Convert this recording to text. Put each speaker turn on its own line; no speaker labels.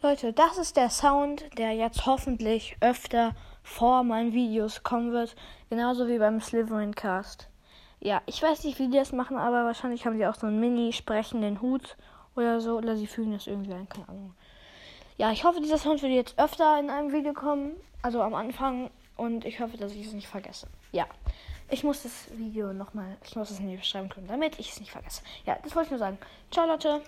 Leute, das ist der Sound, der jetzt hoffentlich öfter vor meinen Videos kommen wird. Genauso wie beim Slytherin Cast. Ja, ich weiß nicht, wie die das machen, aber wahrscheinlich haben sie auch so einen mini-sprechenden Hut oder so. Oder sie fügen das irgendwie ein, keine Ahnung. Ja, ich hoffe, dieser Sound wird jetzt öfter in einem Video kommen. Also am Anfang. Und ich hoffe, dass ich es nicht vergesse. Ja. Ich muss das Video nochmal, ich muss es in die Beschreibung tun, damit ich es nicht vergesse. Ja, das wollte ich nur sagen. Ciao, Leute.